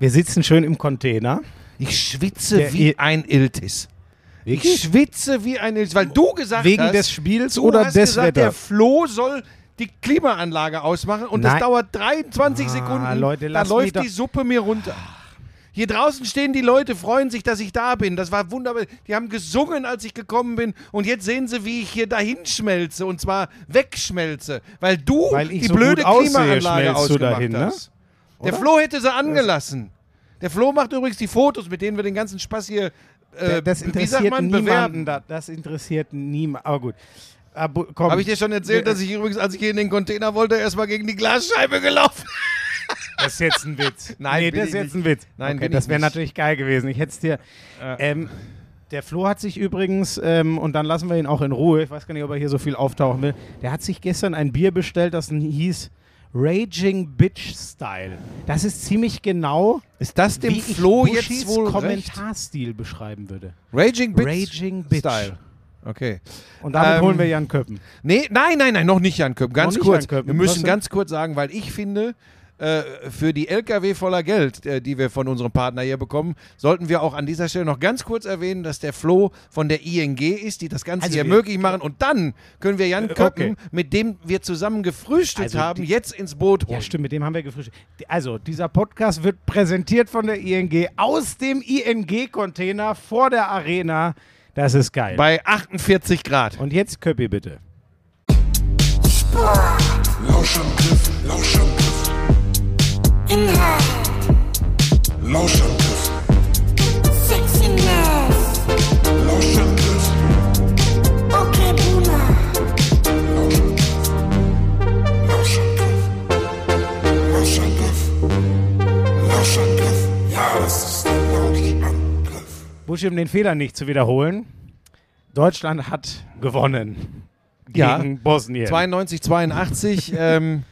Wir sitzen schön im Container. Ich schwitze Der wie ein Iltis. Ich Wirklich? schwitze wie ein Iltis, weil du gesagt Wegen hast, des Spiels oder hast des gesagt, der Wetters? Flo soll die Klimaanlage ausmachen und das Nein. dauert 23 Ah, Sekunden. Leute, da läuft die Suppe mir runter. Hier draußen stehen die Leute, freuen sich, dass ich da bin. Das war wunderbar. Die haben gesungen, als ich gekommen bin. Und jetzt sehen sie, wie ich hier dahin schmelze. Und zwar wegschmelze. Weil du Weil ich die so blöde aussehe, Klimaanlage du ausgemacht dahin, ne? Hast. Der Oder? Flo hätte sie angelassen. Der Flo macht übrigens die Fotos, mit denen wir den ganzen Spaß hier. Äh, das interessiert man, niemanden. Da, das interessiert niemanden. Aber gut. Habe ich dir schon erzählt, dass ich übrigens, als ich hier in den Container wollte, erstmal gegen die Glasscheibe gelaufen Das ist jetzt ein Witz. Nein, nee, das ist jetzt nicht. ein Witz. Nein, okay, das wäre natürlich geil gewesen. Ich hätte es dir. Ähm, der Flo hat sich übrigens, ähm, und dann lassen wir ihn auch in Ruhe, ich weiß gar nicht, ob er hier so viel auftauchen will, der hat sich gestern ein Bier bestellt, das hieß Raging Bitch Style. Das ist ziemlich genau, Ist das dem wie ich Flo Bushis jetzt wohl recht? Kommentarstil beschreiben würde. Raging Bitch Raging Bitch. Style. Okay. Und damit Ähm, holen wir Jan Köppen. Nee, nein, nein, nein, noch nicht Jan Köppen. Ganz kurz. Köppen. Wir müssen ganz kurz sagen, weil ich finde, äh, für die LKW voller Geld, äh, die wir von unserem Partner hier bekommen, sollten wir auch an dieser Stelle noch ganz kurz erwähnen, dass der Flo von der ING ist, die das Ganze Also hier wir- möglich machen. Und dann können wir Jan Äh, Köppen, okay. mit dem wir zusammen gefrühstückt Also haben, die- jetzt ins Boot holen. Ja, stimmt, mit dem haben wir gefrühstückt. Also, dieser Podcast wird präsentiert von der ING aus dem ING-Container vor der Arena. Das ist geil. Bei 48 Grad. Und jetzt Köppi bitte. Lauschangriff, Lauschangriff. Inhalt, Lauschangriff, Sexiness, Lauschangriff, okay Boomer, Lauschangriff. Lauschangriff. Lauschangriff. Ja, das ist der Lauschangriff. Busch, um den Fehler nicht zu wiederholen. Deutschland hat gewonnen Ja. gegen Bosnien. 92, 82. ähm,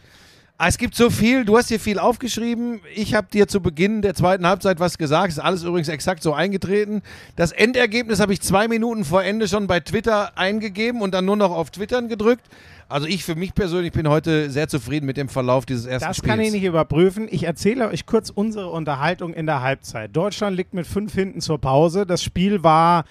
es gibt so viel, du hast hier viel aufgeschrieben. Ich habe dir zu Beginn der zweiten Halbzeit was gesagt. Ist alles übrigens exakt so eingetreten. Das Endergebnis habe ich zwei Minuten vor Ende schon bei Twitter eingegeben und dann nur noch auf Twittern gedrückt. Also ich für mich persönlich bin heute sehr zufrieden mit dem Verlauf dieses ersten Das Spiels. kann ich nicht überprüfen. Ich erzähle euch kurz unsere Unterhaltung in der Halbzeit. Deutschland liegt mit fünf hinten zur Pause. Das Spiel war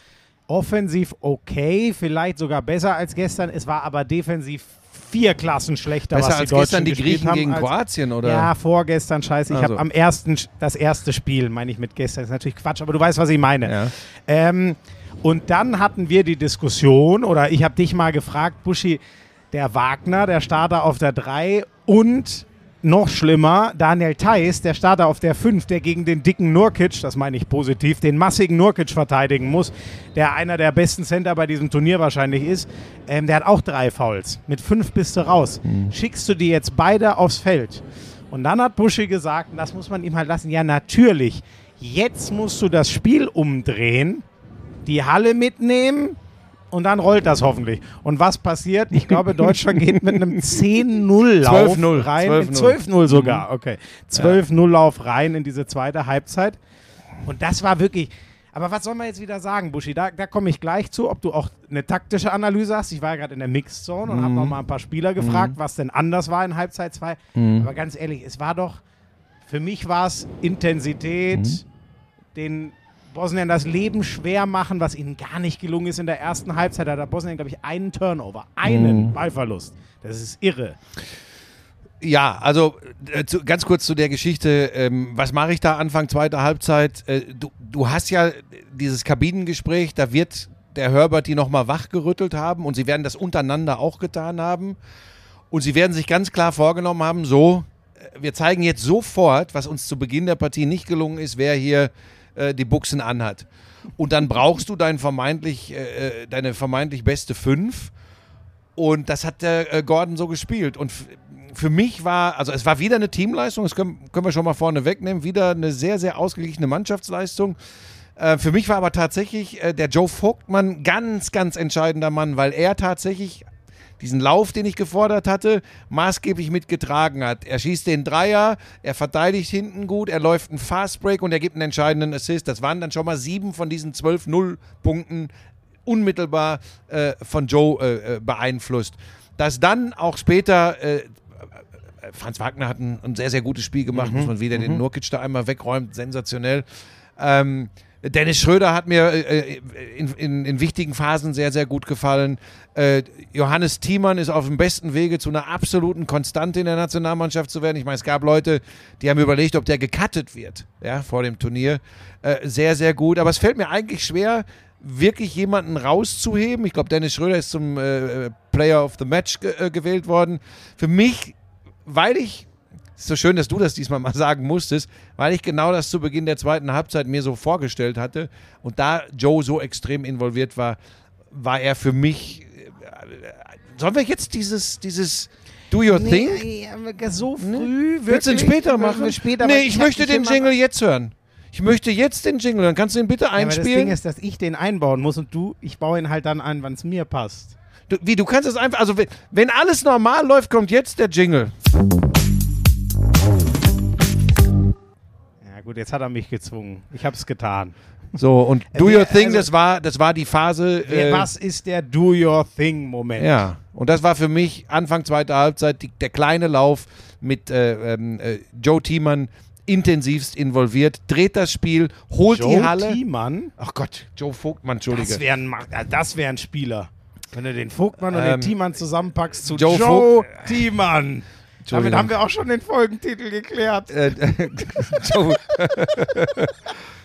offensiv okay, vielleicht sogar besser als gestern. Es war aber defensiv vier Klassen schlechter, Besser was als die Deutschen gestern die Griechen haben, gegen als- Kroatien, oder? Ja, vorgestern, scheiße. Ich Also. habe am ersten, das erste Spiel, meine ich mit gestern, ist natürlich Quatsch, aber du weißt, was ich meine. Ja. Ähm, und dann hatten wir die Diskussion, oder ich habe dich mal gefragt, Buschi, der Wagner, der Starter auf der 3 und noch schlimmer, Daniel Theiss, der Starter auf der 5, der gegen den dicken Nurkic, das meine ich positiv, den massigen Nurkic verteidigen muss, der einer der besten Center bei diesem Turnier wahrscheinlich ist, ähm, der hat auch drei Fouls. Mit fünf bist du raus. Schickst du die jetzt beide aufs Feld? Und dann hat Buschi gesagt, und das muss man ihm halt lassen, ja natürlich, jetzt musst du das Spiel umdrehen, die Halle mitnehmen und dann rollt das hoffentlich. Und was passiert? Ich glaube, Deutschland geht mit einem 10-0-Lauf 12-0, rein. 12-0. 12-0 sogar, okay. 12-0-Lauf rein in diese zweite Halbzeit. Und das war wirklich. Aber was soll man jetzt wieder sagen, Buschi? Da, da komme ich gleich zu, ob du auch eine taktische Analyse hast. Ich war ja gerade in der Mixzone und habe noch mal ein paar Spieler gefragt, was denn anders war in Halbzeit 2. Aber ganz ehrlich, es war doch, für mich war es Intensität, den Bosnien das Leben schwer machen, was ihnen gar nicht gelungen ist in der ersten Halbzeit. Da hat Bosnien, glaube ich, einen Turnover, einen Ballverlust. Das ist irre. Ja, also äh, zu, ganz kurz zu der Geschichte. Ähm, was mache ich da Anfang zweiter Halbzeit? Äh, du, du hast ja dieses Kabinengespräch, da wird der Herbert die nochmal wachgerüttelt haben und sie werden das untereinander auch getan haben. Und sie werden sich ganz klar vorgenommen haben, so, äh, wir zeigen jetzt sofort, was uns zu Beginn der Partie nicht gelungen ist, wer hier äh, die Buchsen anhat. Und dann brauchst du dein vermeintlich, äh, äh, deine vermeintlich beste Fünf. Und das hat der äh, Gordon so gespielt. Und für mich war, also es war wieder eine Teamleistung, das können, können wir schon mal vorne wegnehmen, wieder eine sehr, sehr ausgeglichene Mannschaftsleistung. Äh, für mich war aber tatsächlich äh, der Joe Vogtmann ganz, ganz entscheidender Mann, weil er tatsächlich diesen Lauf, den ich gefordert hatte, maßgeblich mitgetragen hat. Er schießt den Dreier, er verteidigt hinten gut, er läuft einen Fastbreak und er gibt einen entscheidenden Assist. Das waren dann schon mal sieben von diesen 12-0-Punkten unmittelbar äh, von Joe äh, äh, beeinflusst. Dass dann auch später äh, Franz Wagner hat ein, ein sehr, sehr gutes Spiel gemacht, Mhm. muss man wieder den Nurkic da einmal wegräumt, sensationell. Ähm, Dennis Schröder hat mir äh, in, in, in wichtigen Phasen sehr, sehr gut gefallen. Äh, Johannes Thiemann ist auf dem besten Wege zu einer absoluten Konstante in der Nationalmannschaft zu werden. Ich meine, es gab Leute, die haben überlegt, ob der gecuttet wird ja, vor dem Turnier. Äh, sehr, sehr gut. Aber es fällt mir eigentlich schwer, wirklich jemanden rauszuheben. Ich glaube, Dennis Schröder ist zum äh, Player of the Match ge äh, gewählt worden. Für mich, weil ich ist so schön, dass du das diesmal mal sagen musstest, weil ich genau das zu Beginn der zweiten Halbzeit mir so vorgestellt hatte und da Joe so extrem involviert war, war er für mich. äh, Sollen wir jetzt dieses, dieses Do Your Thing? Nee, aber so früh. Willst du ihn später machen? Später, nee, ich hab möchte den Jingle jetzt hören. Ich möchte jetzt den Jingle hören. Kannst du ihn bitte Ja, aber das Ding einspielen? ist, dass ich den einbauen muss und du, ich baue ihn halt dann ein, wann es mir passt. Du, wie, du kannst es einfach, also wenn, wenn alles normal läuft, kommt jetzt der Jingle. Gut, jetzt hat er mich gezwungen. Ich habe es getan. So, und Do Wer- Your Thing, also- das, war, das war die Phase. Äh, Was ist der Do Your Thing Moment? Ja, und das war für mich Anfang zweiter Halbzeit die, der kleine Lauf mit äh, ähm, äh, Joe Thiemann intensivst involviert, dreht das Spiel, holt Joe die Halle. Thiemann? Ach Gott, Joe Vogtmann, Entschuldige. Das wäre ein, das wär ein Spieler. Wenn du den Vogtmann und Ähm, den Thiemann zusammenpackst zu Joe Joe, Thiemann. Damit haben wir auch schon den Folgentitel geklärt. äh, Joe,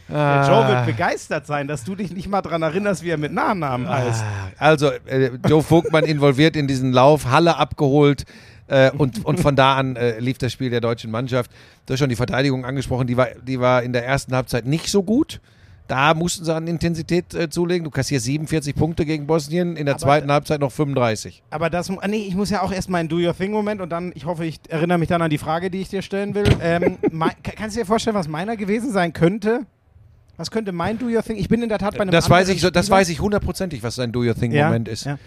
Der Joe wird begeistert sein, dass du dich nicht mal daran erinnerst, wie er mit Nachnamen heißt. also, äh, Joe Vogtmann involviert in diesen Lauf, Halle abgeholt. Äh, und, und von da an äh, lief das Spiel der deutschen Mannschaft. Du hast schon die Verteidigung angesprochen, die war, die war in der ersten Halbzeit nicht so gut. Da mussten sie an Intensität äh, zulegen. Du kassierst 47 Punkte gegen Bosnien, in der Aber zweiten Halbzeit noch 35. Aber das, nee, ich muss ja auch erst mal einen Do Your Thing Moment und dann, ich hoffe, ich erinnere mich dann an die Frage, die ich dir stellen will. Ähm, mein, ka- kannst du dir vorstellen, was meiner gewesen sein könnte? Was könnte mein Do Your Thing? Ich bin in der Tat bei einem Das weiß, ich, so- das Spieler. weiß ich hundertprozentig, was sein Do-Your-Thing-Moment ja, ist. Ja.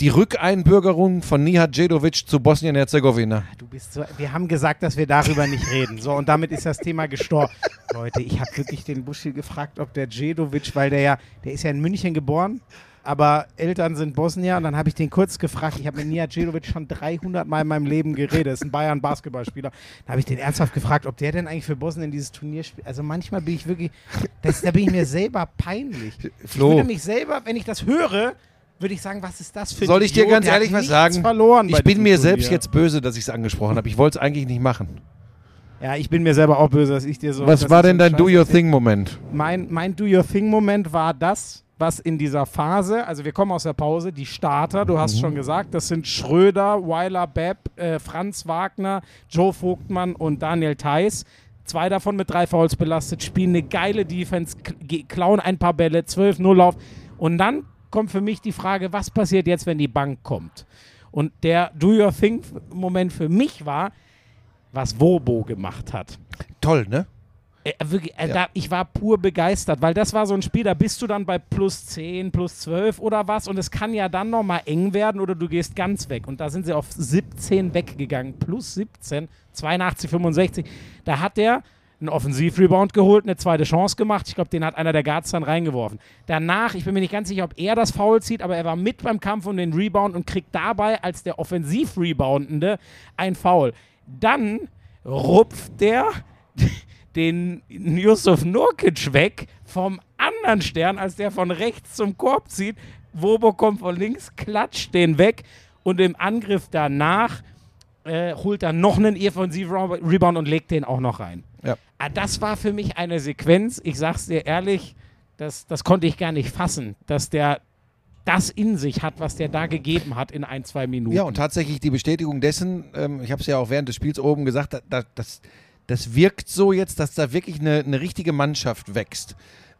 Die Rückeinbürgerung von Nihat Djedovic zu Bosnien-Herzegowina. Du bist so, wir haben gesagt, dass wir darüber nicht reden. So, und damit ist das Thema gestorben. Leute, ich habe wirklich den Buschi gefragt, ob der Djedovic, weil der ja, der ist ja in München geboren, aber Eltern sind Bosnier. Und dann habe ich den kurz gefragt. Ich habe mit Nihat Djedovic schon 300 Mal in meinem Leben geredet. Das ist ein Bayern-Basketballspieler. Da habe ich den ernsthaft gefragt, ob der denn eigentlich für Bosnien dieses Turnier spielt. Also manchmal bin ich wirklich, das, da bin ich mir selber peinlich. Ich Flo. würde mich selber, wenn ich das höre, würde ich sagen, was ist das für ein Soll ich dir ganz ehrlich was sagen? Verloren Ich bin mir Turnier. selbst jetzt böse, dass ich es angesprochen habe. Ich wollte es eigentlich nicht machen. Ja, ich bin mir selber auch böse, dass ich dir so. Was war denn dein Scheiß erzähl. Do-Your-Thing-Moment? Mein, mein Do Your Thing-Moment war das, was in dieser Phase, also wir kommen aus der Pause, die Starter, du Mhm. hast schon gesagt, das sind Schröder, Weiler Bepp, äh, Franz Wagner, Joe Vogtmann und Daniel Theiss. Zwei davon mit drei Fouls belastet, spielen eine geile Defense, klauen ein paar Bälle, 12-0 Lauf. Und dann kommt für mich die Frage, was passiert jetzt, wenn die Bank kommt? Und der Do Your Thing-Moment für mich war, was Wobo gemacht hat. Toll, ne? Äh, wirklich, äh, Ja. da, ich war pur begeistert, weil das war so ein Spiel, da bist du dann bei plus 10, plus 12 oder was und es kann ja dann nochmal eng werden oder du gehst ganz weg. Und da sind sie auf 17 weggegangen, plus 17, 82, 65. Da hat der einen Offensivrebound geholt, eine zweite Chance gemacht. Ich glaube, den hat einer der Guards dann reingeworfen. Danach, ich bin mir nicht ganz sicher, ob er das Foul zieht, aber er war mit beim Kampf um den Rebound und kriegt dabei als der Offensivreboundende ein Foul. Dann rupft der den Yusuf Nurkic weg vom anderen Stern, als der von rechts zum Korb zieht. Wobo kommt von links, klatscht den weg und im Angriff danach äh, holt er noch einen Offensiv-Rebound und legt den auch noch rein. Ja. Ah, das war für mich eine Sequenz, ich sag's dir ehrlich, das, das konnte ich gar nicht fassen, dass der das in sich hat, was der da gegeben hat in ein, zwei Minuten. Ja, und tatsächlich die Bestätigung dessen, ähm, ich habe es ja auch während des Spiels oben gesagt, da, da, das, das wirkt so jetzt, dass da wirklich eine, eine richtige Mannschaft wächst.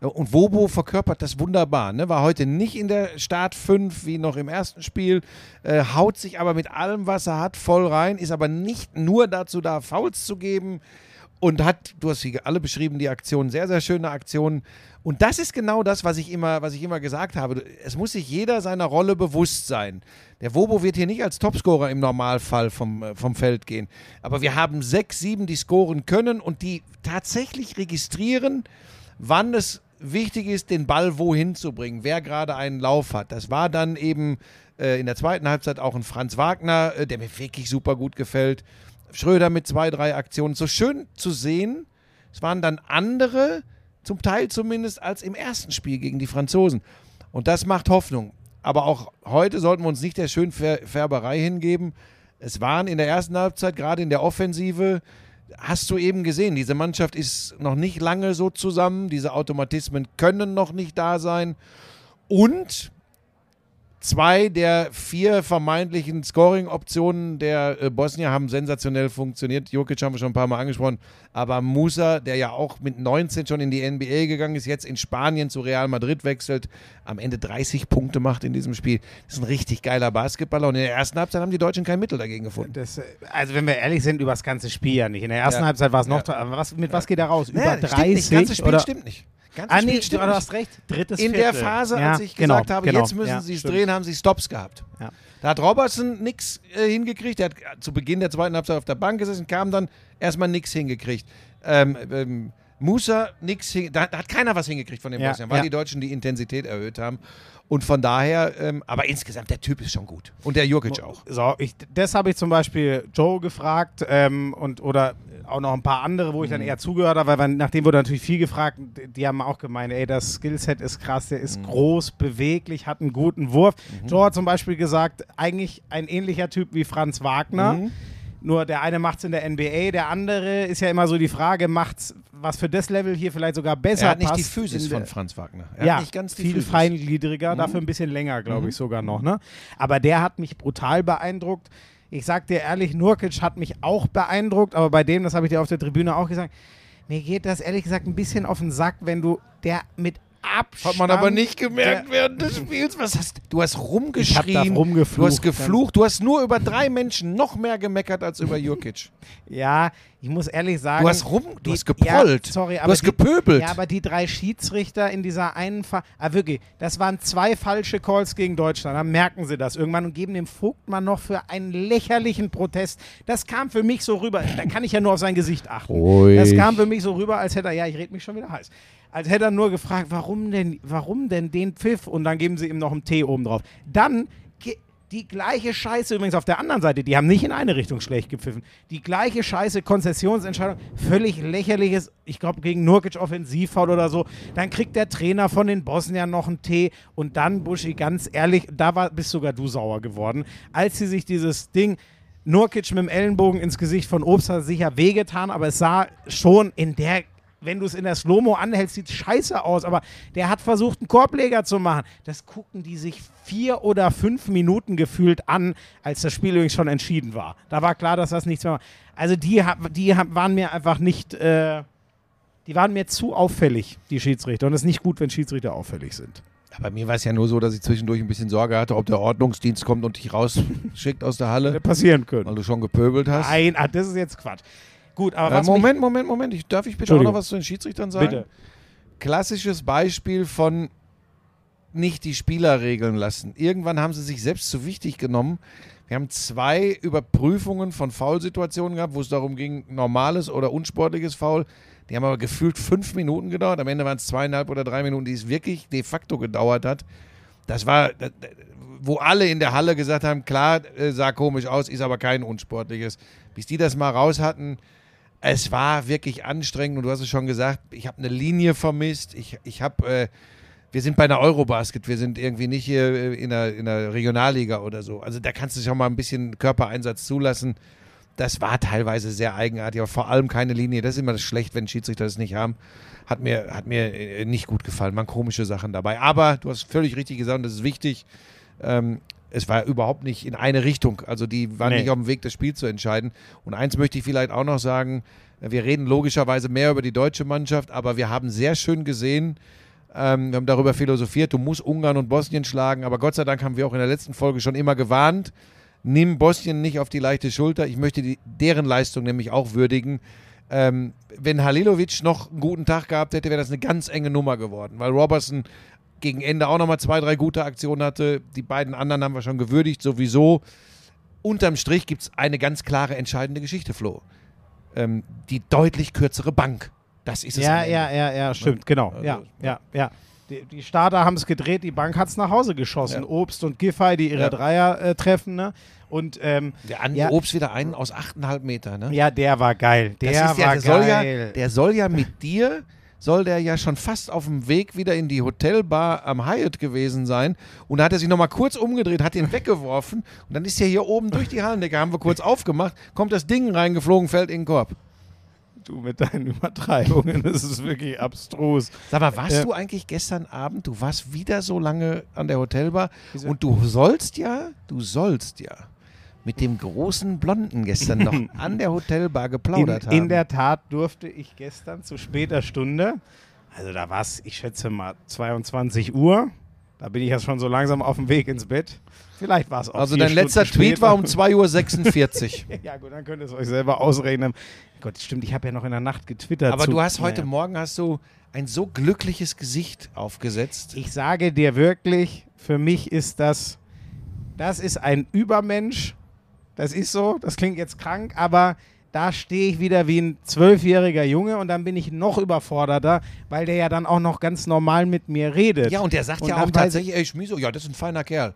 Und Wobo verkörpert das wunderbar. Ne? War heute nicht in der Start 5 wie noch im ersten Spiel, äh, haut sich aber mit allem, was er hat, voll rein, ist aber nicht nur dazu da, Fouls zu geben und hat, du hast sie alle beschrieben, die Aktion, sehr, sehr schöne Aktionen. Und das ist genau das, was ich immer, was ich immer gesagt habe. Es muss sich jeder seiner Rolle bewusst sein. Der Wobo wird hier nicht als Topscorer im Normalfall vom, äh, vom Feld gehen. Aber wir haben sechs, sieben, die scoren können und die tatsächlich registrieren, wann es wichtig ist, den Ball wohin zu bringen, wer gerade einen Lauf hat. Das war dann eben äh, in der zweiten Halbzeit auch ein Franz Wagner, äh, der mir wirklich super gut gefällt. Schröder mit zwei, drei Aktionen. So schön zu sehen. Es waren dann andere, zum Teil zumindest, als im ersten Spiel gegen die Franzosen. Und das macht Hoffnung. Aber auch heute sollten wir uns nicht der Schönfärberei hingeben. Es waren in der ersten Halbzeit, gerade in der Offensive, hast du eben gesehen, diese Mannschaft ist noch nicht lange so zusammen, diese Automatismen können noch nicht da sein. Und Zwei der vier vermeintlichen Scoring-Optionen der äh, Bosnier haben sensationell funktioniert. Jokic haben wir schon ein paar Mal angesprochen. Aber Musa, der ja auch mit 19 schon in die NBA gegangen ist, jetzt in Spanien zu Real Madrid wechselt, am Ende 30 Punkte macht in diesem Spiel. Das ist ein richtig geiler Basketballer. Und in der ersten Halbzeit haben die Deutschen kein Mittel dagegen gefunden. Das, äh, also wenn wir ehrlich sind, über das ganze Spiel ja nicht. In der ersten Ja. Halbzeit war es noch, Ja. was, mit was geht er raus? Über Ja, 30 stimmt nicht. Das ganze Spiel oder? stimmt nicht. Ganze Ah, Spiel nee, stimmt du hast recht. Drittes in der Viertel. Phase, ja, als ich genau, gesagt habe, genau. jetzt müssen ja, sie es drehen, haben sie Stops gehabt. Ja. Da hat Robertson nichts äh, hingekriegt. Der hat zu Beginn der zweiten Halbzeit auf der Bank gesessen, kam dann erstmal nichts hingekriegt. Ähm, ähm, Musa nichts hin, da, da hat keiner was hingekriegt von den Ja, Bosniern, weil ja. die Deutschen die Intensität erhöht haben. Und von daher, ähm, aber insgesamt, der Typ ist schon gut. Und der Jurkic auch. So, ich, das habe ich zum Beispiel Joe gefragt ähm, und oder auch noch ein paar andere, wo ich Mhm. dann eher zugehört habe, weil man, nachdem wurde natürlich viel gefragt, die, die haben auch gemeint, ey, das Skillset ist krass, der Mhm. ist groß, beweglich, hat einen guten Wurf. Joe hat zum Beispiel gesagt, eigentlich ein ähnlicher Typ wie Franz Wagner. Mhm. Nur der eine macht es in der NBA, der andere ist ja immer so die Frage, macht's was für das Level hier vielleicht sogar besser Er hat nicht passt die Physis von Franz Wagner. Er ja, hat nicht ganz die viel Physis. Mhm. feingliedriger, dafür ein bisschen länger, glaube ich sogar noch. Ne? Aber der hat mich brutal beeindruckt. Ich sag dir ehrlich, Nurkic hat mich auch beeindruckt, aber bei dem, das habe ich dir auf der Tribüne auch gesagt, mir geht das ehrlich gesagt ein bisschen auf den Sack, wenn du der mit Abstand... Hat man aber nicht gemerkt während des Spiels. Was hast du? hast rumgeschrien. Du hast geflucht. Du hast nur über drei Menschen noch mehr gemeckert als über Jurkic. Ja, ich muss ehrlich sagen... Du hast rum, du die- hast geprollt. Ja, sorry, du aber hast die, gepöbelt. Ja, aber die drei Schiedsrichter in dieser einen Fall, ah wirklich, das waren zwei falsche Calls gegen Deutschland. Dann merken sie das irgendwann und geben dem Vogtmann noch für einen lächerlichen Protest. Das kam für mich so rüber, da kann ich ja nur auf sein Gesicht achten. Ruhig. Das kam für mich so rüber, als hätte er, ja, ich rede mich schon wieder heiß, als hätte er nur gefragt, warum denn, warum denn den Pfiff? Und dann geben sie ihm noch einen Tee oben drauf. Dann die gleiche Scheiße übrigens auf der anderen Seite, die haben nicht in eine Richtung schlecht gepfiffen. Die gleiche Scheiße, Konzessionsentscheidung, völlig lächerliches, ich glaube gegen Nurkic Offensivfoul oder so. Dann kriegt der Trainer von den Bosniern noch einen Tee und dann, Buschi, ganz ehrlich, da war, bist sogar du sauer geworden, als sie sich dieses Ding Nurkic mit dem Ellenbogen ins Gesicht von Obst hat sicher wehgetan, aber es sah schon in der, wenn du es in der Slow-Mo anhältst, sieht scheiße aus. Aber der hat versucht, einen Korbleger zu machen. Das gucken die sich vier oder fünf Minuten gefühlt an, als das Spiel übrigens schon entschieden war. Da war klar, dass das nichts mehr war. Also die, die waren mir einfach nicht, äh, die waren mir zu auffällig, die Schiedsrichter. Und es ist nicht gut, wenn Schiedsrichter auffällig sind. Bei mir war es ja nur so, dass ich zwischendurch ein bisschen Sorge hatte, ob der Ordnungsdienst kommt und dich rausschickt aus der Halle, Hätte passieren können. weil du schon gepöbelt hast. Nein, ah, das ist jetzt Quatsch. Gut, aber Äh, Moment, Moment, Moment. Ich, darf ich bitte auch noch was zu den Schiedsrichtern sagen? Bitte. Klassisches Beispiel von nicht die Spieler regeln lassen. Irgendwann haben sie sich selbst zu wichtig genommen. Wir haben zwei Überprüfungen von Foulsituationen gehabt, wo es darum ging, normales oder unsportliches Foul. Die haben aber gefühlt fünf Minuten gedauert. Am Ende waren es zweieinhalb oder drei Minuten, die es wirklich de facto gedauert hat. Das war, wo alle in der Halle gesagt haben, klar, äh, sah komisch aus, ist aber kein unsportliches. Bis die das mal raus hatten, es war wirklich anstrengend und du hast es schon gesagt, ich habe eine Linie vermisst. Ich, ich habe, äh, wir sind bei einer Eurobasket, wir sind irgendwie nicht hier äh, in der, in der Regionalliga oder so. Also da kannst du schon mal ein bisschen Körpereinsatz zulassen. Das war teilweise sehr eigenartig, aber vor allem keine Linie. Das ist immer das schlecht, wenn Schiedsrichter das nicht haben. Hat mir, hat mir äh, nicht gut gefallen. Man komische Sachen dabei. Aber du hast völlig richtig gesagt, und das ist wichtig. Ähm, es war überhaupt nicht in eine Richtung. Also die waren Nee. nicht auf dem Weg, das Spiel zu entscheiden. Und eins möchte ich vielleicht auch noch sagen. Wir reden logischerweise mehr über die deutsche Mannschaft, aber wir haben sehr schön gesehen, ähm, wir haben darüber philosophiert, du musst Ungarn und Bosnien schlagen, aber Gott sei Dank haben wir auch in der letzten Folge schon immer gewarnt, nimm Bosnien nicht auf die leichte Schulter. Ich möchte die, deren Leistung nämlich auch würdigen. Ähm, wenn Halilovic noch einen guten Tag gehabt hätte, wäre das eine ganz enge Nummer geworden, weil Robertson gegen Ende auch nochmal zwei, drei gute Aktionen hatte. Die beiden anderen haben wir schon gewürdigt, sowieso. Unterm Strich gibt es eine ganz klare, entscheidende Geschichte, Flo. Ähm, die deutlich kürzere Bank. Das ist es. Ja, ja, ja, ja, stimmt, genau. Also, Ja, ja, ja. Die, die Starter haben es gedreht, die Bank hat es nach Hause geschossen. Ja. Obst und Giffey, die ihre Ja. Dreier äh, treffen. Ne? Und ähm, Der Andi Ja. Obst wieder einen aus 8,5 Meter, ne? ja, der war geil. Der das ist ja, war der soll ja, geil. der soll ja mit dir, soll der ja schon fast auf dem Weg wieder in die Hotelbar am Hyatt gewesen sein. Und da hat er sich nochmal kurz umgedreht, hat den weggeworfen und dann ist er hier oben durch die Hallendecke, haben wir kurz aufgemacht, kommt das Ding reingeflogen, fällt in den Korb. du mit deinen Übertreibungen, das ist wirklich abstrus. Sag mal, warst Ja. du eigentlich gestern Abend, du warst wieder so lange an der Hotelbar und du sollst ja, du sollst ja mit dem großen Blonden gestern noch an der Hotelbar In, geplaudert haben. in der Tat durfte ich gestern zu später Stunde, also da war es, ich schätze mal 22 Uhr, da bin ich ja schon so langsam auf dem Weg ins Bett. Vielleicht war es auch also dein letzter Stunden Tweet später. war um 2.46 Uhr. Ja gut, dann könnt ihr es euch selber ausrechnen. Gott, stimmt, ich habe ja noch in der Nacht getwittert. Aber du hast heute Naja. Morgen hast du ein so glückliches Gesicht aufgesetzt. Ich sage dir wirklich, für mich ist das, das ist ein Übermensch. Das ist so, das klingt jetzt krank, aber da stehe ich wieder wie ein zwölfjähriger Junge und dann bin ich noch überforderter, weil der ja dann auch noch ganz normal mit mir redet. Ja, und der sagt Und ja auch tatsächlich, ey Schmiso, ja, das ist ein feiner Kerl.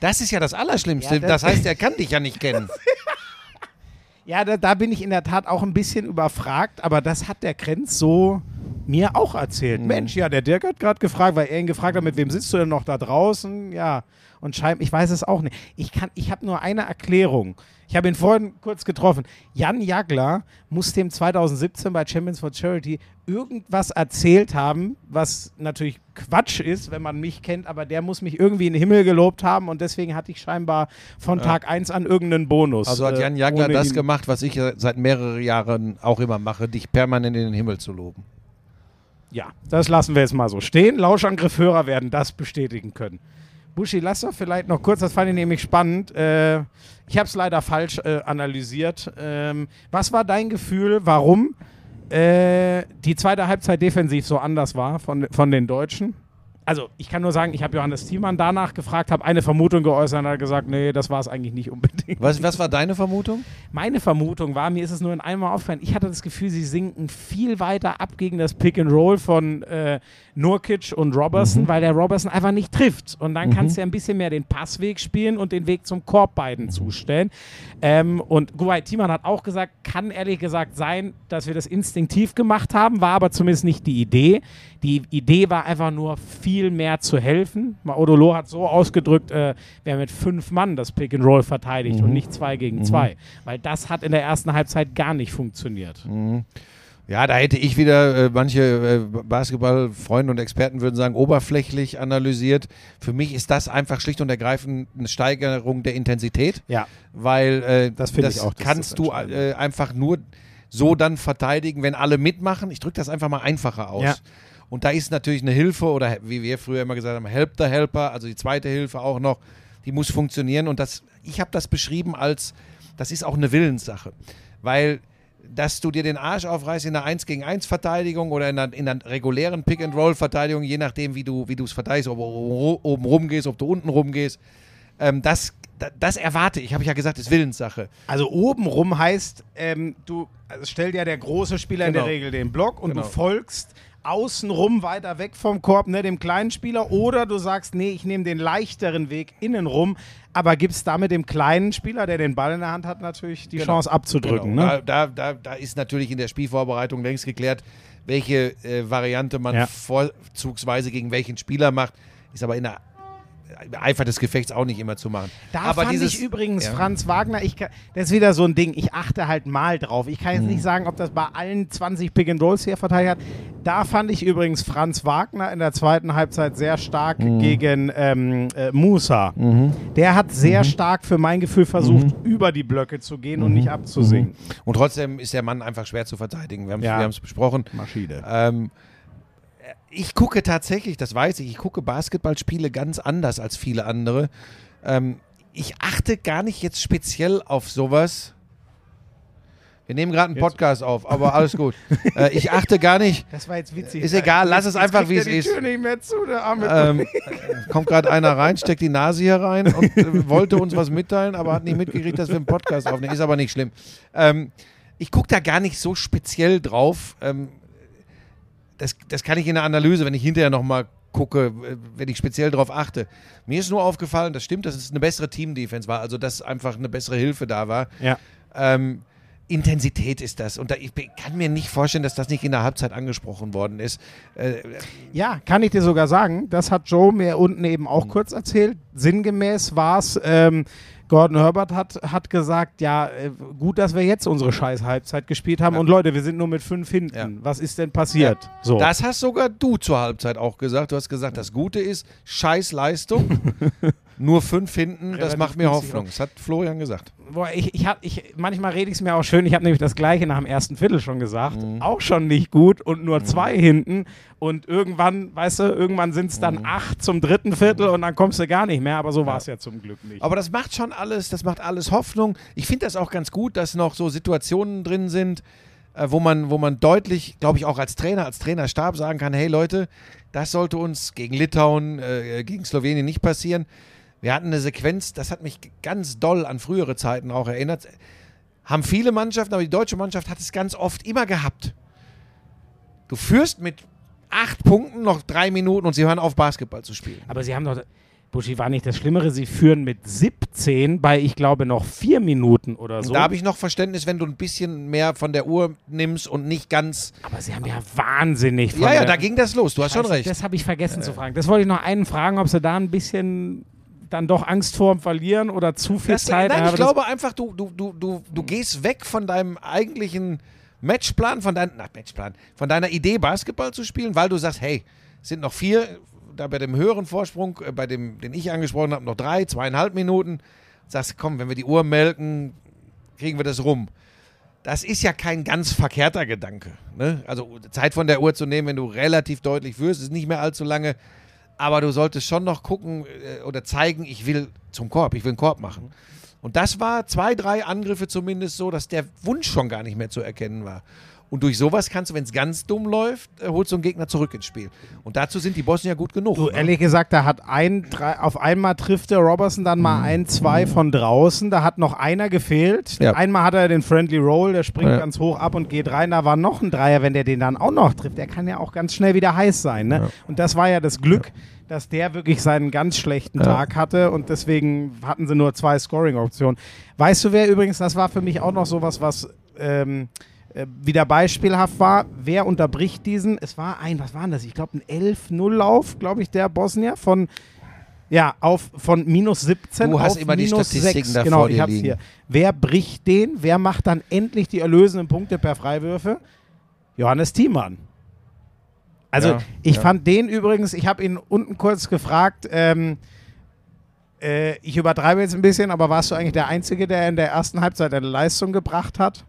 Das ist ja das Allerschlimmste. Ja, das- das, heißt, er kann dich ja nicht kennen. Ja, da, da bin ich in der Tat auch ein bisschen überfragt, aber das hat der Krenz so mir auch erzählt. Mensch, ja, der Dirk hat gerade gefragt, weil er ihn gefragt hat, mit wem sitzt du denn noch da draußen? Ja, und scheinbar, ich weiß es auch nicht. Ich kann, ich habe nur eine Erklärung. Ich habe ihn vorhin kurz getroffen. Jan Jagler muss dem 2017 bei Champions for Charity irgendwas erzählt haben, was natürlich Quatsch ist, wenn man mich kennt, aber der muss mich irgendwie in den Himmel gelobt haben und deswegen hatte ich scheinbar von Tag 1 an irgendeinen Bonus. Also hat äh, Jan Jagler das gemacht, was ich ja seit mehreren Jahren auch immer mache, dich permanent in den Himmel zu loben. Ja, das lassen wir jetzt mal so stehen. Lauschangriffhörer werden das bestätigen können. Buschi, lass doch vielleicht noch kurz, das fand ich nämlich spannend. Äh, ich habe es leider falsch äh, analysiert. Ähm, was war dein Gefühl, warum äh, die zweite Halbzeit defensiv so anders war von, von den Deutschen? Also, ich kann nur sagen, ich habe Johannes Thiemann danach gefragt, habe eine Vermutung geäußert und er hat gesagt, nee, das war es eigentlich nicht unbedingt. Was, was war deine Vermutung? Meine Vermutung war, mir ist es nur in einmal aufgefallen, ich hatte das Gefühl, sie sinken viel weiter ab gegen das Pick and Roll von äh, Nurkic und Robertson, weil der Robertson einfach nicht trifft. Und dann kannst du ja ein bisschen mehr den Passweg spielen und den Weg zum Korb beiden zustellen. Ähm, und Guay Thiemann hat auch gesagt, kann ehrlich gesagt sein, dass wir das instinktiv gemacht haben, war aber zumindest nicht die Idee. Die Idee war einfach nur viel mehr zu helfen. Maodolo hat so ausgedrückt, äh, wer mit fünf Mann das Pick and Roll verteidigt und nicht zwei gegen zwei. Weil das hat in der ersten Halbzeit gar nicht funktioniert. Ja, da hätte ich wieder, äh, manche äh, Basketballfreunde und Experten würden sagen, oberflächlich analysiert. Für mich ist das einfach schlicht und ergreifend eine Steigerung der Intensität, Ja. weil äh, Das finde ich auch, das kannst das du äh, einfach nur so dann verteidigen, wenn alle mitmachen. Ich drücke das einfach mal einfacher aus. Ja. Und da ist natürlich eine Hilfe oder wie wir früher immer gesagt haben, Help the Helper, also die zweite Hilfe auch noch, die muss funktionieren. Und das, ich habe das beschrieben als, das ist auch eine Willenssache. Weil, dass du dir den Arsch aufreißt in einer 1 gegen 1 Verteidigung oder in einer, in einer regulären Pick-and-Roll-Verteidigung, je nachdem, wie du wie es verteidigst, ob du oben rumgehst, ob du unten rumgehst, ähm, das, da- das erwarte ich, habe ich ja gesagt, ist Willenssache. Also obenrum heißt, ähm, du also stellt ja der große Spieler in Genau. der Regel den Block und Genau. du folgst außenrum weiter weg vom Korb, ne, dem kleinen Spieler, oder du sagst, nee, ich nehme den leichteren Weg innen rum, aber gibst damit dem kleinen Spieler, der den Ball in der Hand hat, natürlich die Genau. Chance abzudrücken. Genau. Ne? Da, da, da, da ist natürlich in der Spielvorbereitung längst geklärt, welche äh, Variante man Ja. vorzugsweise gegen welchen Spieler macht. Ist aber in der Eifer des Gefechts auch nicht immer zu machen. Da aber fand dieses, ich übrigens ja. Franz Wagner, ich kann, das ist wieder so ein Ding, ich achte halt mal drauf. Ich kann jetzt Mhm. nicht sagen, ob das bei allen 20 Pick and Rolls hier verteidigt hat. Da fand ich übrigens Franz Wagner in der zweiten Halbzeit sehr stark Mhm. gegen ähm, äh, Musa. Der hat sehr stark für mein Gefühl versucht, über die Blöcke zu gehen und nicht abzusinken. Und trotzdem ist der Mann einfach schwer zu verteidigen. Wir haben es Ja. besprochen. Maschine. Ähm, ich gucke tatsächlich, das weiß ich, ich gucke Basketballspiele ganz anders als viele andere. Ähm, ich achte gar nicht jetzt speziell auf sowas. Wir nehmen gerade einen Jetzt? Podcast auf, aber alles gut. äh, ich achte gar nicht. Das war jetzt witzig. Ist egal, lass es Jetzt einfach, kriegt wie es ist. Tür nicht mehr zu, der arme Ähm, äh, kommt gerade einer rein, steckt die Nase hier rein und äh, wollte uns was mitteilen, aber hat nicht mitgekriegt, dass wir einen Podcast aufnehmen. Ist aber nicht schlimm. Ähm, ich gucke da gar nicht so speziell drauf. Ähm, das, das kann ich in der Analyse, wenn ich hinterher nochmal gucke, äh, wenn ich speziell darauf achte. Mir ist nur aufgefallen, das stimmt, dass es eine bessere Team-Defense war, also dass einfach eine bessere Hilfe da war. Ja. Ähm, Intensität ist das. Und da, ich kann mir nicht vorstellen, dass das nicht in der Halbzeit angesprochen worden ist. Äh, Ja, kann ich dir sogar sagen. Das hat Joe mir unten eben auch kurz erzählt. Sinngemäß war es, ähm, Gordon Herbert hat, hat gesagt, ja, äh, gut, dass wir jetzt unsere scheiß Halbzeit gespielt haben. Und Leute, wir sind nur mit fünf hinten. Ja. Was ist denn passiert? So. Das hast sogar du zur Halbzeit auch gesagt. Du hast gesagt, das Gute ist, scheiß Leistung. Nur fünf hinten, das macht mir Hoffnung. Das hat Florian gesagt. Boah, ich, ich hab, ich, manchmal rede ich es mir auch schön. Ich habe nämlich das Gleiche nach dem ersten Viertel schon gesagt. Auch schon nicht gut und nur zwei hinten. Und irgendwann, weißt du, irgendwann sind es dann acht zum dritten Viertel und dann kommst du gar nicht mehr. Aber so war es ja zum Glück nicht. Aber das macht schon alles, das macht alles Hoffnung. Ich finde das auch ganz gut, dass noch so Situationen drin sind, äh, wo man, wo man deutlich, glaube ich, auch als Trainer, als Trainerstab sagen kann, hey Leute, das sollte uns gegen Litauen, äh, gegen Slowenien nicht passieren. Wir hatten eine Sequenz, das hat mich ganz doll an frühere Zeiten auch erinnert. Haben viele Mannschaften, aber die deutsche Mannschaft hat es ganz oft immer gehabt. Du führst mit acht Punkten noch drei Minuten und sie hören auf, Basketball zu spielen. Aber sie haben doch. Buschi war nicht das Schlimmere, sie führen mit 17 bei, ich glaube, noch vier Minuten oder so. Da habe ich noch Verständnis, wenn du ein bisschen mehr von der Uhr nimmst und nicht ganz. aber sie haben ja wahnsinnig Ja, ja, da ging das los. Du hast schon Scheiße, recht. Das habe ich vergessen zu fragen. Das wollte ich noch einen fragen, ob sie da ein bisschen dann doch Angst vorm Verlieren oder zu viel Das, Zeit nein, ich glaube einfach, du, du, du, du, du gehst weg von deinem eigentlichen Matchplan, von deinem Matchplan, von deiner Idee, Basketball zu spielen, weil du sagst, hey, es sind noch vier, da bei dem höheren Vorsprung, äh, bei dem, den ich angesprochen habe, noch drei, zweieinhalb Minuten. Sagst, komm, wenn wir die Uhr melken, kriegen wir das rum. Das ist ja kein ganz verkehrter Gedanke. Ne? Also Zeit von der Uhr zu nehmen, wenn du relativ deutlich führst, ist nicht mehr allzu lange. Aber du solltest schon noch gucken äh, oder zeigen, ich will zum Korb, ich will einen Korb machen. Und das war zwei, drei Angriffe zumindest so, dass der Wunsch schon gar nicht mehr zu erkennen war. Und durch sowas kannst du, wenn es ganz dumm läuft, äh, holst du einen Gegner zurück ins Spiel. Und dazu sind die Bosnier gut genug. Du, ne? ehrlich gesagt, da hat ein, drei, auf einmal trifft der Robertson dann mal ein, zwei von draußen. Da hat noch einer gefehlt. Ja. Einmal hat er den Friendly Roll, der springt Ja. ganz hoch ab und geht rein. Da war noch ein Dreier, wenn der den dann auch noch trifft. Der kann ja auch ganz schnell wieder heiß sein. Ne? Und das war ja das Glück, dass der wirklich seinen ganz schlechten Tag hatte und deswegen hatten sie nur zwei Scoring-Optionen. Weißt du, wer übrigens, das war für mich auch noch sowas, was ähm, äh, wieder beispielhaft war. Wer unterbricht diesen? Es war ein, was war denn das? Ich glaube, ein 11-0-Lauf, glaube ich, der Bosnier von. Ja, auf von minus 17 Du hast auf immer die minus Statistiken 6. da Genau, ich hab's liegen. hier. Wer bricht den? Wer macht dann endlich die erlösenden Punkte per Freiwürfe? Johannes Thiemann. Also Ja, ich ja. fand den übrigens, ich habe ihn unten kurz gefragt, ähm, äh, ich übertreibe jetzt ein bisschen, aber warst du eigentlich der Einzige, der in der ersten Halbzeit eine Leistung gebracht hat?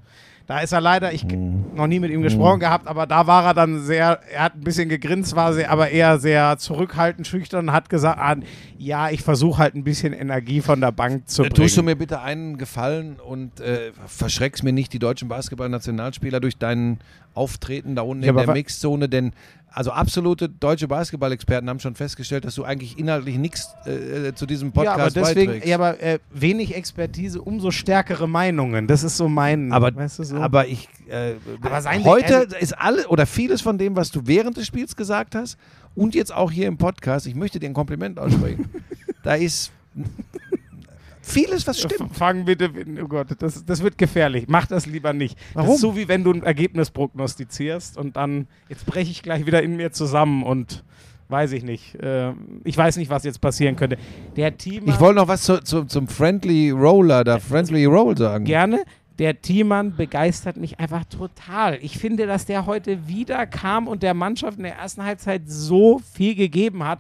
Da ist er leider, ich Mhm. noch nie mit ihm gesprochen gehabt, aber da war er dann sehr, er hat ein bisschen gegrinst, war sehr, aber eher sehr zurückhaltend, schüchtern und hat gesagt, ah, ja, ich versuche halt ein bisschen Energie von der Bank zu Äh, bringen. Tust du mir bitte einen Gefallen und äh, verschreckst mir nicht die deutschen Basketball-Nationalspieler durch dein Auftreten da unten Ja, in der Mixzone, denn also absolute deutsche Basketball-Experten haben schon festgestellt, dass du eigentlich inhaltlich nichts äh, zu diesem ja, Podcast aber deswegen, beiträgst. ja, aber äh, wenig Expertise, umso stärkere Meinungen. Das ist so mein, aber, weißt du so? aber ich äh, Aber heute ist alle oder vieles von dem, was du während des Spiels gesagt hast und jetzt auch hier im Podcast, ich möchte dir ein Kompliment aussprechen. da ist vieles, was stimmt. Fang bitte, oh Gott, das, das wird gefährlich. Mach das lieber nicht. Das Warum? ist so wie wenn du ein Ergebnis prognostizierst und dann, jetzt breche ich gleich wieder in mir zusammen und weiß ich nicht. Äh, ich weiß nicht, was jetzt passieren könnte. Der Team. Ich wollte noch was zu, zu, zum Friendly Roller, da Friendly Roll sagen. gerne. Der Thiemann begeistert mich einfach total. Ich finde, dass der heute wieder kam und der Mannschaft in der ersten Halbzeit so viel gegeben hat.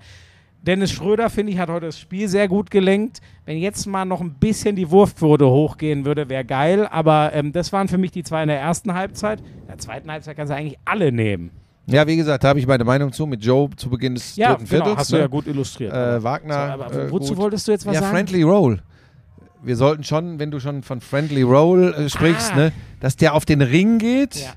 Dennis Schröder, finde ich, hat heute das Spiel sehr gut gelenkt. Wenn jetzt mal noch ein bisschen die Wurfquote hochgehen würde, wäre geil. Aber ähm, das waren für mich die zwei in der ersten Halbzeit. In der zweiten Halbzeit kannst du eigentlich alle nehmen. Ja, wie gesagt, da habe ich meine Meinung zu mit Joe zu Beginn des Ja, dritten genau, Viertels. hast du ne? ja gut illustriert. Äh, Wagner. so, aber äh, wozu gut. wolltest du jetzt was ja, sagen? Friendly Roll. Wir sollten schon, wenn du schon von Friendly Roll äh, sprichst, Ah. ne, dass der auf den Ring geht Ja.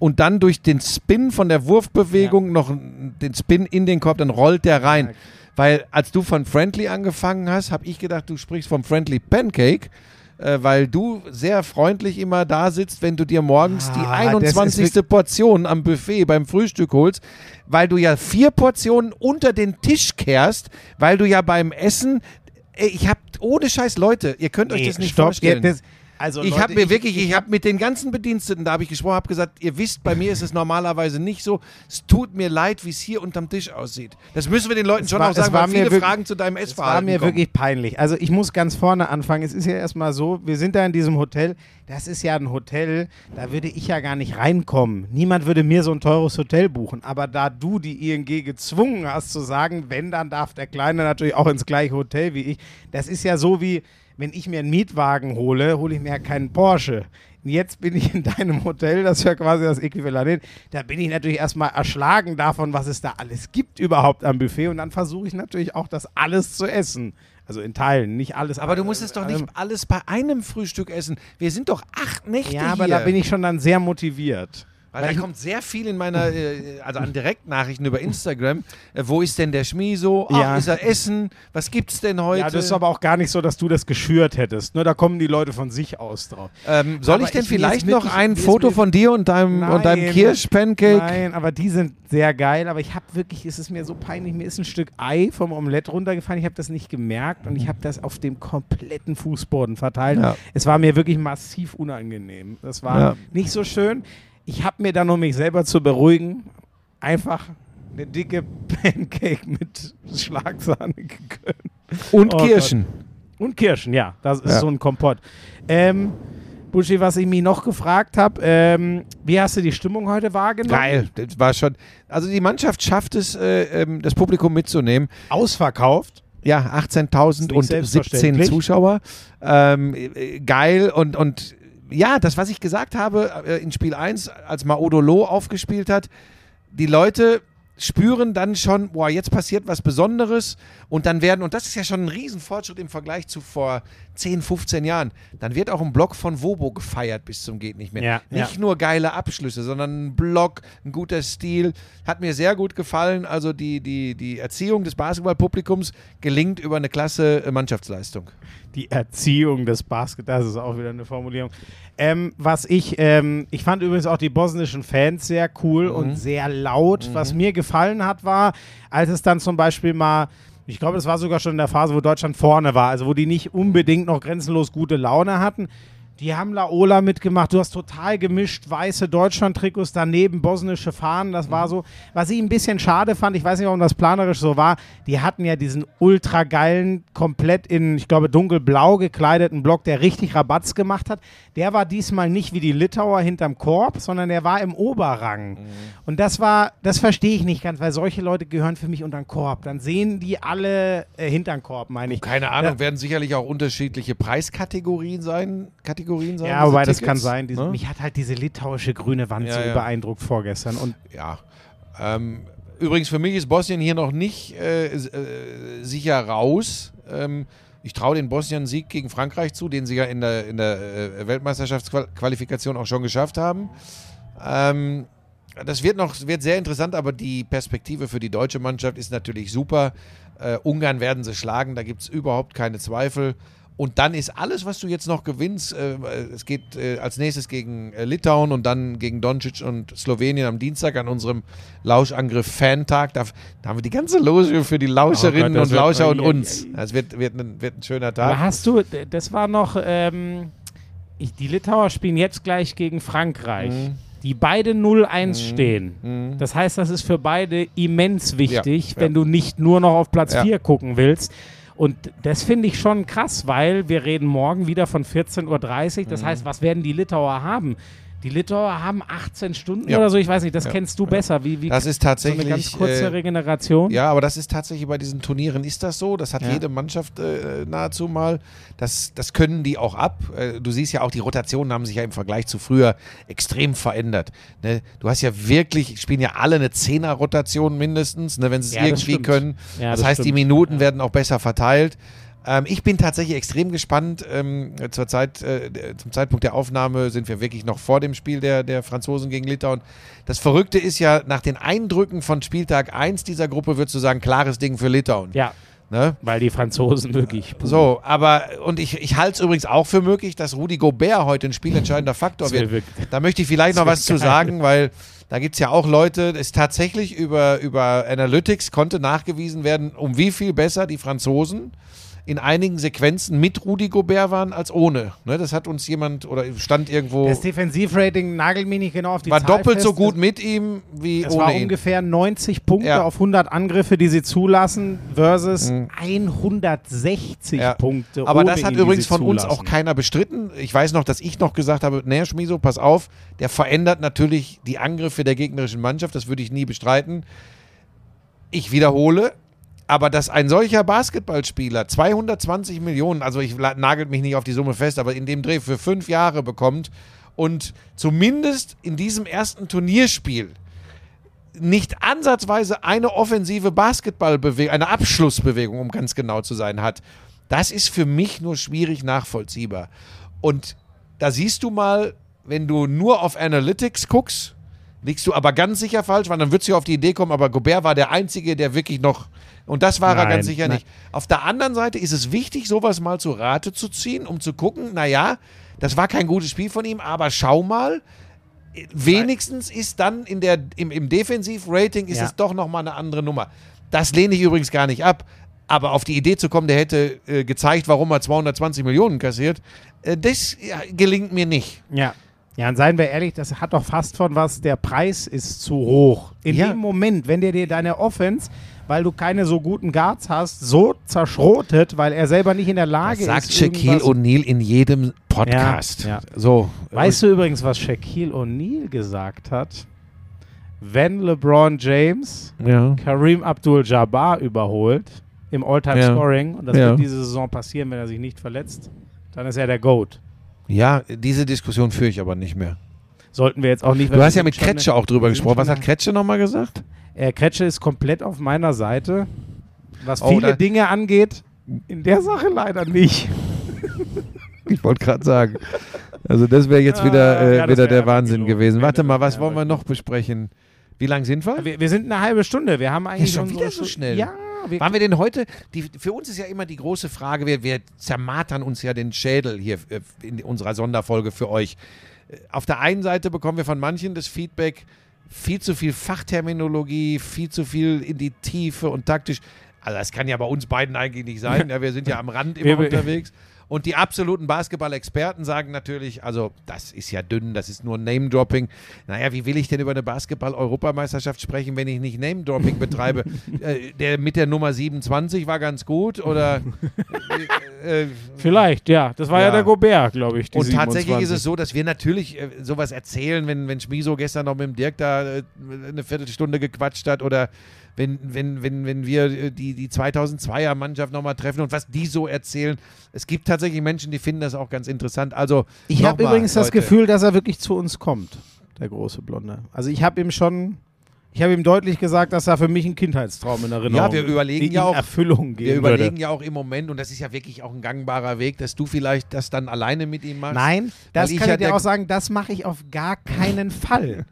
Und dann durch den Spin von der Wurfbewegung noch den Spin in den Korb, dann rollt der rein. Ja. Weil als du von Friendly angefangen hast, habe ich gedacht, du sprichst vom Friendly Pancake. äh, weil du sehr freundlich immer da sitzt, wenn du dir morgens Ah, die das ist 21. Portion am Buffet beim Frühstück holst, weil du ja vier Portionen unter den Tisch kehrst, weil du ja beim Essen, ey, ich hab ohne Scheiß Leute, ihr könnt euch Nee, das nicht stopp, vorstellen. ja, das- also Ich habe mir wirklich, ich habe mit den ganzen Bediensteten, da habe ich gesprochen, habe gesagt, ihr wisst, bei mir ist es normalerweise nicht so. Es tut mir leid, wie es hier unterm Tisch aussieht. Das müssen wir den Leuten Es schon war- auch sagen, weil viele wirklich- Fragen zu deinem Es war Essverhalten mir kommen. wirklich peinlich. Also ich muss ganz vorne anfangen. Es ist ja erstmal so, wir sind da in diesem Hotel. Das ist ja ein Hotel, da würde ich ja gar nicht reinkommen. Niemand würde mir so ein teures Hotel buchen. Aber da du die ING gezwungen hast zu sagen, wenn, dann darf der Kleine natürlich auch ins gleiche Hotel wie ich. Das ist ja so wie, wenn ich mir einen Mietwagen hole, hole ich mir ja keinen Porsche. Jetzt bin ich in deinem Hotel, das ist ja quasi das Äquivalent. Da bin ich natürlich erstmal erschlagen davon, was es da alles gibt überhaupt am Buffet. Und dann versuche ich natürlich auch, das alles zu essen. Also in Teilen, nicht alles. aber du musst es doch nicht alles bei einem Frühstück essen. Wir sind doch acht Nächte Ja, aber hier. da bin ich schon dann sehr motiviert. Weil da kommt sehr viel in meiner, äh, also an Direktnachrichten über Instagram. Äh, wo ist denn der Schmiso? Ach, Ja. ist er Essen? Was gibt's denn heute? Ja, das ist aber auch gar nicht so, dass du das geschürt hättest. Nur da kommen die Leute von sich aus drauf. ähm, soll aber ich denn ich- vielleicht noch wirklich- ein Foto von dir und deinem, und deinem. Kirschpancake? Nein, aber die sind sehr geil. Aber ich habe wirklich, es ist mir so peinlich, mir ist ein Stück Ei vom Omelett runtergefallen. Ich habe das nicht gemerkt und ich habe das auf dem kompletten Fußboden verteilt. Ja. Es war mir wirklich massiv unangenehm. Das war Ja. nicht so schön. Ich habe mir dann, um mich selber zu beruhigen, einfach eine dicke Pancake mit Schlagsahne gegönnt. Und Oh Kirschen. Und Kirschen, ja. Das ist Ja. so ein Kompott. Ähm, Buschi, was ich mich noch gefragt habe, ähm, wie hast du die Stimmung heute wahrgenommen? Geil, das war schon. Also die Mannschaft schafft es, äh, ähm, das Publikum mitzunehmen. Ausverkauft. Ja, 18.000 Ist nicht und 17 selbstverständlich. Zuschauer. Ähm, äh, geil und, und ja, das, was ich gesagt habe äh, in Spiel 1, als Maodolo aufgespielt hat, die Leute spüren dann schon, boah, jetzt passiert was Besonderes und dann werden, und das ist ja schon ein Riesenfortschritt im Vergleich zu vor 10, 15 Jahren, dann wird auch ein Block von Wobo gefeiert bis zum geht nicht mehr. Ja, nicht ja. nur geile Abschlüsse, sondern ein Block, ein guter Stil, hat mir sehr gut gefallen. Also die, die, die Erziehung des Basketballpublikums gelingt über eine klasse äh, Mannschaftsleistung. Die Erziehung des Basketballs, das ist auch wieder eine Formulierung. Ähm, was ich, ähm, ich fand übrigens auch die bosnischen Fans sehr cool Mhm. und sehr laut. Was mir gefallen hat, war, als es dann zum Beispiel mal, ich glaube, das war sogar schon in der Phase, wo Deutschland vorne war, also wo die nicht unbedingt noch grenzenlos gute Laune hatten. Die haben Laola mitgemacht. Du hast total gemischt weiße Deutschland-Trikots, daneben bosnische Fahnen. Das war so, was ich ein bisschen schade fand. Ich weiß nicht, warum das planerisch so war. Die hatten ja diesen ultra geilen, komplett in, ich glaube, dunkelblau gekleideten Block, der richtig Rabatz gemacht hat. Der war diesmal nicht wie die Litauer hinterm Korb, sondern der war im Oberrang. Und das war, das verstehe ich nicht ganz, weil solche Leute gehören für mich unter den Korb. Dann sehen die alle äh, hinterm Korb, meine ich. Keine Ahnung, Ja. werden sicherlich auch unterschiedliche Preiskategorien sein. Kategorien sein Ja, wobei das Tickets, kann sein. Diese, ne? Mich hat halt diese litauische grüne Wand Ja, so ja. beeindruckt vorgestern. Und Ja. Ähm, übrigens, für mich ist Bosnien hier noch nicht äh, äh, sicher raus. Ähm, ich traue den Bosnien Sieg gegen Frankreich zu, den sie ja in der, in der äh, Weltmeisterschaftsqualifikation auch schon geschafft haben. Ähm, das wird noch wird sehr interessant, aber die Perspektive für die deutsche Mannschaft ist natürlich super. Äh, Ungarn werden sie schlagen, da gibt es überhaupt keine Zweifel. Und dann ist alles, was du jetzt noch gewinnst, äh, es geht äh, als nächstes gegen äh, Litauen und dann gegen Doncic und Slowenien am Dienstag an unserem Lauschangriff Fan-Tag. Da, da haben wir die ganze Loge für die Lauscherinnen Oh Gott, und wird- Lauscher und oh, je, uns. Das wird, wird, ein, wird ein schöner Aber Tag. hast du, das war noch, ähm, ich, die Litauer spielen jetzt gleich gegen Frankreich, Mhm. die beide 0-1 stehen. Das heißt, das ist für beide immens wichtig, Ja, ja. wenn du nicht nur noch auf Platz Ja. 4 gucken willst. Und das finde ich schon krass, weil wir reden morgen wieder von 14.30 Uhr. Mhm. Das heißt, was werden die Litauer haben? Die Litauer haben 18 Stunden Ja. oder so, ich weiß nicht, das Ja. kennst du besser. Wie, wie Das ist so tatsächlich. eine ganz kurze äh, Regeneration? Ja, aber das ist tatsächlich bei diesen Turnieren ist das so. Das hat Ja. jede Mannschaft äh, nahezu mal. Das, das können die auch ab. Äh, du siehst ja auch, die Rotationen haben sich ja im Vergleich zu früher extrem verändert. Ne? Du hast ja wirklich, spielen ja alle eine Zehner-Rotation mindestens, ne, wenn sie es irgendwie stimmt. können. Das, das heißt, die stimmt. Minuten Ja. werden auch besser verteilt. Ähm, ich bin tatsächlich extrem gespannt. Ähm, zur Zeit, äh, zum Zeitpunkt der Aufnahme sind wir wirklich noch vor dem Spiel der, der Franzosen gegen Litauen. Das Verrückte ist ja, nach den Eindrücken von Spieltag 1 dieser Gruppe würdest du sagen, klares Ding für Litauen. Ja. Ne? Weil die Franzosen wirklich. So, aber, und ich, ich halte es übrigens auch für möglich, dass Rudi Gobert heute ein spielentscheidender Faktor wird. wirklich- Da möchte ich vielleicht noch was zu geil. sagen, weil da gibt es ja auch Leute, es tatsächlich über, über Analytics konnte nachgewiesen werden, um wie viel besser die Franzosen in einigen Sequenzen mit Rudi Gobert waren als ohne. Ne, das hat uns jemand oder stand irgendwo, Das Defensivrating nagelt mich nicht genau auf die war Zahl doppelt so fest. gut mit ihm wie Es ohne war ihn. ungefähr 90 Punkte Ja. auf 100 Angriffe, die sie zulassen, versus Mhm. 160 Ja. Punkte. Aber das hat ihn, übrigens von uns zulassen. auch keiner bestritten. Ich weiß noch, dass ich noch gesagt habe, naja, Schmiso, pass auf, der verändert natürlich die Angriffe der gegnerischen Mannschaft, das würde ich nie bestreiten. Ich wiederhole, aber dass ein solcher Basketballspieler 220 Millionen, also ich nagelt mich nicht auf die Summe fest, aber in dem Dreh für fünf Jahre bekommt und zumindest in diesem ersten Turnierspiel nicht ansatzweise eine offensive Basketballbewegung, eine Abschlussbewegung, um ganz genau zu sein, hat, das ist für mich nur schwierig nachvollziehbar. Und da siehst du mal, wenn du nur auf Analytics guckst, liegst du aber ganz sicher falsch, weil dann würdest du auf die Idee kommen, aber Gobert war der Einzige, der wirklich noch, und das war er Nein, ganz sicher nein. nicht. Auf der anderen Seite ist es wichtig, sowas mal zu Rate zu ziehen, um zu gucken, naja, das war kein gutes Spiel von ihm, aber schau mal, wenigstens ist dann in der, im, im Defensiv-Rating ist Ja. es doch nochmal eine andere Nummer. Das lehne ich übrigens gar nicht ab. Aber auf die Idee zu kommen, der hätte äh, gezeigt, warum er 220 Millionen kassiert, äh, das ja, gelingt mir nicht. Ja. Ja, und seien wir ehrlich, das hat doch fast von was, der Preis ist zu hoch. In Ja. dem Moment, wenn der dir deine Offense, weil du keine so guten Guards hast, so zerschrotet, weil er selber nicht in der Lage sagt ist. Shaquille irgendwas- O'Neal in jedem Podcast. Ja, ja. So. Weißt du übrigens, was Shaquille O'Neal gesagt hat? Wenn LeBron James Ja. Kareem Abdul-Jabbar überholt im All-Time-Scoring, und das wird diese Saison passieren, wenn er sich nicht verletzt, dann ist er der GOAT. Ja, diese Diskussion führe ich aber nicht mehr. Sollten wir jetzt auch nicht. Du hast ja mit Kretsche auch drüber gesprochen. Was schon hat Kretsche nochmal gesagt? Äh, Kretsche ist komplett auf meiner Seite. Was Oh, viele Dinge angeht, in der Sache leider nicht. Ich wollte gerade sagen. Also das wäre jetzt Ah, wieder, äh, ja, wieder der Wahnsinn gewesen. Warte mal, was wollen wir noch besprechen? Wie lang sind wir? Wir, wir sind eine halbe Stunde. Wir haben eigentlich schon unsere wieder so schnell. Ja, wir, Waren wir denn heute? Die, für uns ist ja immer die große Frage, wir, wir zermartern uns ja den Schädel hier äh, in unserer Sonderfolge für euch. Äh, Auf der einen Seite bekommen wir von manchen das Feedback, viel zu viel Fachterminologie, viel zu viel in die Tiefe und taktisch. Also das kann ja bei uns beiden eigentlich nicht sein. Ja, wir sind ja am Rand immer unterwegs. Und die absoluten Basketball-Experten sagen natürlich, also das ist ja dünn, das ist nur Name-Dropping. Naja, wie will ich denn über eine Basketball-Europameisterschaft sprechen, wenn ich nicht Name-Dropping betreibe? äh, der mit der Nummer 27 war ganz gut oder äh, äh, vielleicht, ja. Das war ja, Ja. der Gobert, glaube ich. die und tatsächlich 27. ist es so, dass wir natürlich äh, sowas erzählen, wenn, wenn Schmiso gestern noch mit dem Dirk da äh, eine Viertelstunde gequatscht hat oder wenn, wenn, wenn, wenn wir die, die 2002er Mannschaft nochmal treffen und was die so erzählen. Es gibt tatsächlich Menschen, die finden das auch ganz interessant. Also Ich habe übrigens das Leute. Gefühl, dass er wirklich zu uns kommt, der große Blonde. Also ich habe ihm schon, ich habe ihm deutlich gesagt, dass er für mich ein Kindheitstraum in Erinnerung Ja, wir überlegen ja auch- Erfüllung gehen Wir überlegen würde. ja auch im Moment, und das ist ja wirklich auch ein gangbarer Weg, dass du vielleicht das dann alleine mit ihm machst. Nein, das ich kann ich dir auch sagen, das mache ich auf gar keinen Fall.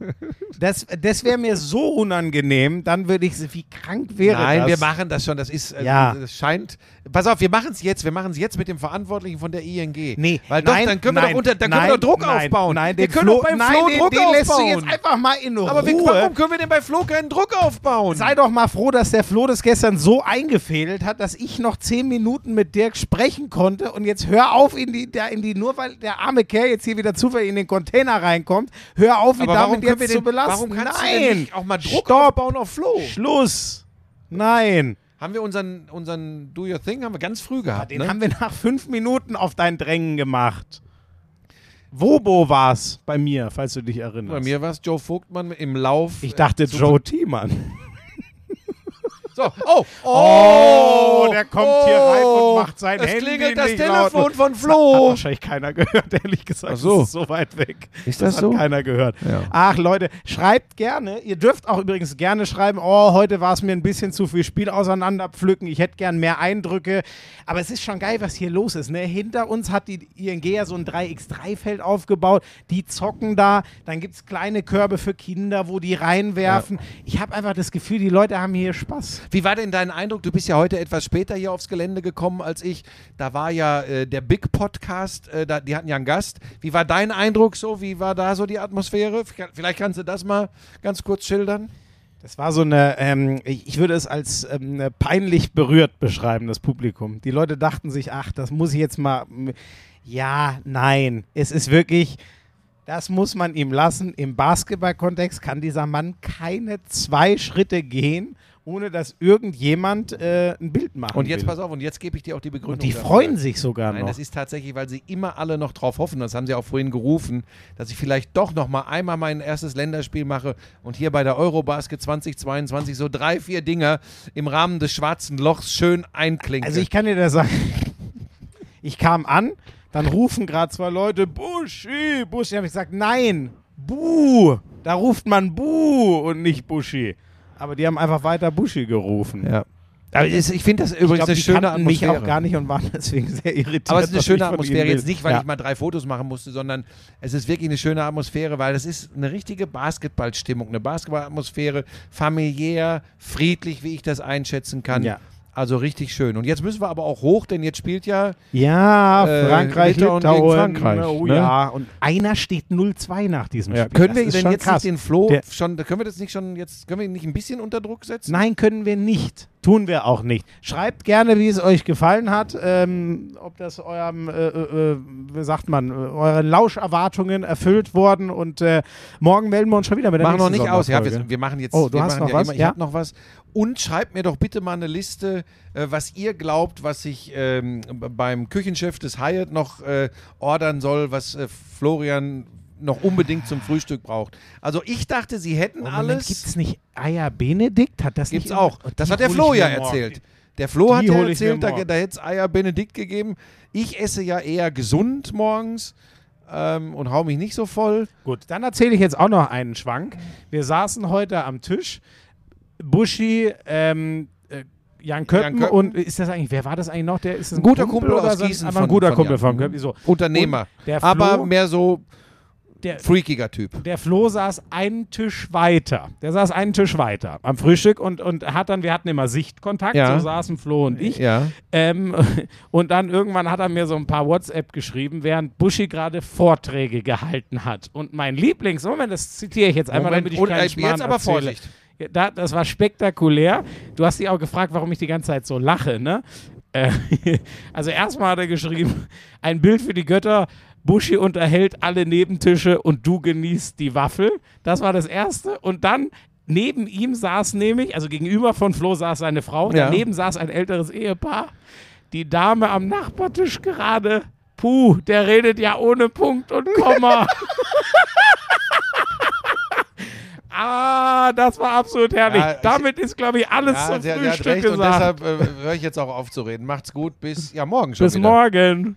Das, das wäre mir so unangenehm, dann würde ich, wie krank wäre Nein, das? wir machen das schon. Das ist, äh, Ja. das scheint. Pass auf, wir machen es jetzt. Wir machen es jetzt mit dem Verantwortlichen von der ING. Nee, weil doch, nein, dann können wir nein, doch unter, dann nein, können wir Druck nein, aufbauen. Nein, wir den können Flo, doch beim nein, Flo den, Druck den aufbauen. lässt du jetzt einfach mal in Ruhe. Aber wie, warum können wir denn bei Flo keinen Druck aufbauen? Sei doch mal froh, dass der Flo das gestern so eingefädelt hat, dass ich noch zehn Minuten mit Dirk sprechen konnte und jetzt hör auf in die, da in die, nur weil der arme Kerl jetzt hier wieder zufällig in den Container reinkommt, hör auf, ihn damit jetzt wir zu belasten. warum kannst Nein, du denn nicht auch mal Druck Stopp. aufbauen auf Flo? Schluss. Nein. Haben wir unseren, unseren Do Your Thing haben wir ganz früh gehabt. Den ne? haben wir nach fünf Minuten auf dein Drängen gemacht. Wobo war's bei mir, falls du dich erinnerst. Bei mir war es Joe Vogtmann im Lauf. Ich dachte äh, Joe Thiemann. So, oh, Oh, der kommt hier rein und macht sein es Handy klingelt das nicht laut. Telefon von Hat Flo. wahrscheinlich keiner gehört, ehrlich gesagt. Ach so. Das ist so weit weg. Ist das hat so? keiner gehört. Ja. Ach Leute, schreibt gerne. Ihr dürft auch übrigens gerne schreiben, oh, heute war es mir ein bisschen zu viel Spiel auseinanderpflücken. Ich hätte gern mehr Eindrücke. Aber es ist schon geil, was hier los ist. Ne? Hinter uns hat die ING ja so ein 3x3-Feld aufgebaut. Die zocken da. Dann gibt es kleine Körbe für Kinder, wo die reinwerfen. Ich habe einfach das Gefühl, die Leute haben hier Spaß. Wie war denn dein Eindruck? Du bist ja heute etwas später hier aufs Gelände gekommen als ich. Da war ja äh, der Big Podcast, äh, da, die hatten ja einen Gast. Wie war dein Eindruck so? Wie war da so die Atmosphäre? Vielleicht kannst du das mal ganz kurz schildern. Das war so eine, ähm, ich würde es als ähm, peinlich berührt beschreiben, das Publikum. Die Leute dachten sich, ach, das muss ich jetzt mal. Ja, nein. Es ist wirklich, das muss man ihm lassen. Im Basketballkontext kann dieser Mann keine zwei Schritte gehen, ohne dass irgendjemand äh, ein Bild machen Und jetzt will. pass auf, und jetzt gebe ich dir auch die Begründung. Und die dafür. freuen sich sogar Nein, noch. das ist tatsächlich, weil sie immer alle noch drauf hoffen, das haben sie auch vorhin gerufen, dass ich vielleicht doch noch mal einmal mein erstes Länderspiel mache und hier bei der Eurobasket 2022 so drei, vier Dinger im Rahmen des schwarzen Lochs schön einklinken. Also ich kann dir das sagen. Ich kam an, dann rufen gerade zwei Leute, Buschi, Buschi. habe ich gesagt, nein, Bu. Da ruft man Bu und nicht Buschi. Aber die haben einfach weiter Buschi gerufen. ja. Aber es- ich finde das übrigens glaub, eine schöne kannten mich Atmosphäre. auch gar nicht und waren deswegen sehr irritiert. Aber es ist eine schöne Atmosphäre. Jetzt nicht, weil ja. ich mal drei Fotos machen musste, sondern es ist wirklich eine schöne Atmosphäre, weil es ist eine richtige Basketballstimmung, eine Basketballatmosphäre, familiär, friedlich, wie ich das einschätzen kann. Ja. Also richtig schön. Und jetzt müssen wir aber auch hoch, denn jetzt spielt ja Ja, Äh, Frankreich, Litauen Litauen. gegen Frankreich, Oh ne? ja, und einer steht 0-2 nach diesem Spiel. Können wir das ist denn jetzt krass. nicht den Flo Der- schon, können wir das nicht schon jetzt, können wir ihn nicht ein bisschen unter Druck setzen? Nein, können wir nicht. Tun wir auch nicht. Schreibt gerne, wie es euch gefallen hat, ähm, ob das eurem, äh, äh, äh, wie sagt man, äh, euren Lauscherwartungen erfüllt worden. Und äh, morgen melden wir uns schon wieder mit der Machen noch nicht aus. Ja, wir, wir machen jetzt. Oh, du hast noch ja was? Immer, ich Ja. habe noch was. Und schreibt mir doch bitte mal eine Liste, äh, was ihr glaubt, was ich ähm, beim Küchenchef des Hyatt noch ordern soll, was Florian noch unbedingt zum Frühstück braucht. Also ich dachte, sie hätten Oh, alles. Gibt es nicht Eier Benedikt? Hat das Gibt's nicht auch. Das hat der Flo ja erzählt. Der Flo hat ja erzählt, da, da hätte es Eier Benedikt gegeben. Ich esse ja eher gesund morgens ähm, und hau mich nicht so voll. Gut, dann erzähle ich jetzt auch noch einen Schwank. Wir saßen heute am Tisch. Buschi, ähm, äh, Jan Köppen, Jan Köppen. und ist das eigentlich, wer war das eigentlich noch? Der ist Ein guter Kumpel oder aus Gießen Aber ein von- guter von Kumpel Jan. von Köppen. So. Unternehmer. Aber mehr so der, freakiger Typ. der Flo saß einen Tisch weiter. Der saß einen Tisch weiter am Frühstück und, und hat dann, wir hatten immer Sichtkontakt, Ja. so saßen Flo und ich. Ja. Ähm, und dann irgendwann hat er mir so ein paar WhatsApp geschrieben, während Buschi gerade Vorträge gehalten hat. Und mein Lieblings, Moment, das zitiere ich jetzt einmal, Moment, damit ich und, keinen Schmarrn jetzt aber erzähle. Vorsicht. Da, das war spektakulär. Du hast dich auch gefragt, warum ich die ganze Zeit so lache, ne? Äh, also erstmal hat er geschrieben, ein Bild für die Götter, Buschi unterhält alle Nebentische und du genießt die Waffel. Das war das Erste. Und dann neben ihm saß nämlich, also gegenüber von Flo saß seine Frau, Ja. daneben saß ein älteres Ehepaar. Die Dame am Nachbartisch gerade, puh, der redet ja ohne Punkt und Komma. Ah, das war absolut herrlich. Ja, Damit ist, glaube ich, alles Ja, zum sie, sie Frühstück recht und gesagt. deshalb äh, höre ich jetzt auch auf zu reden. Macht's gut, bis ja morgen schon Bis wieder. morgen.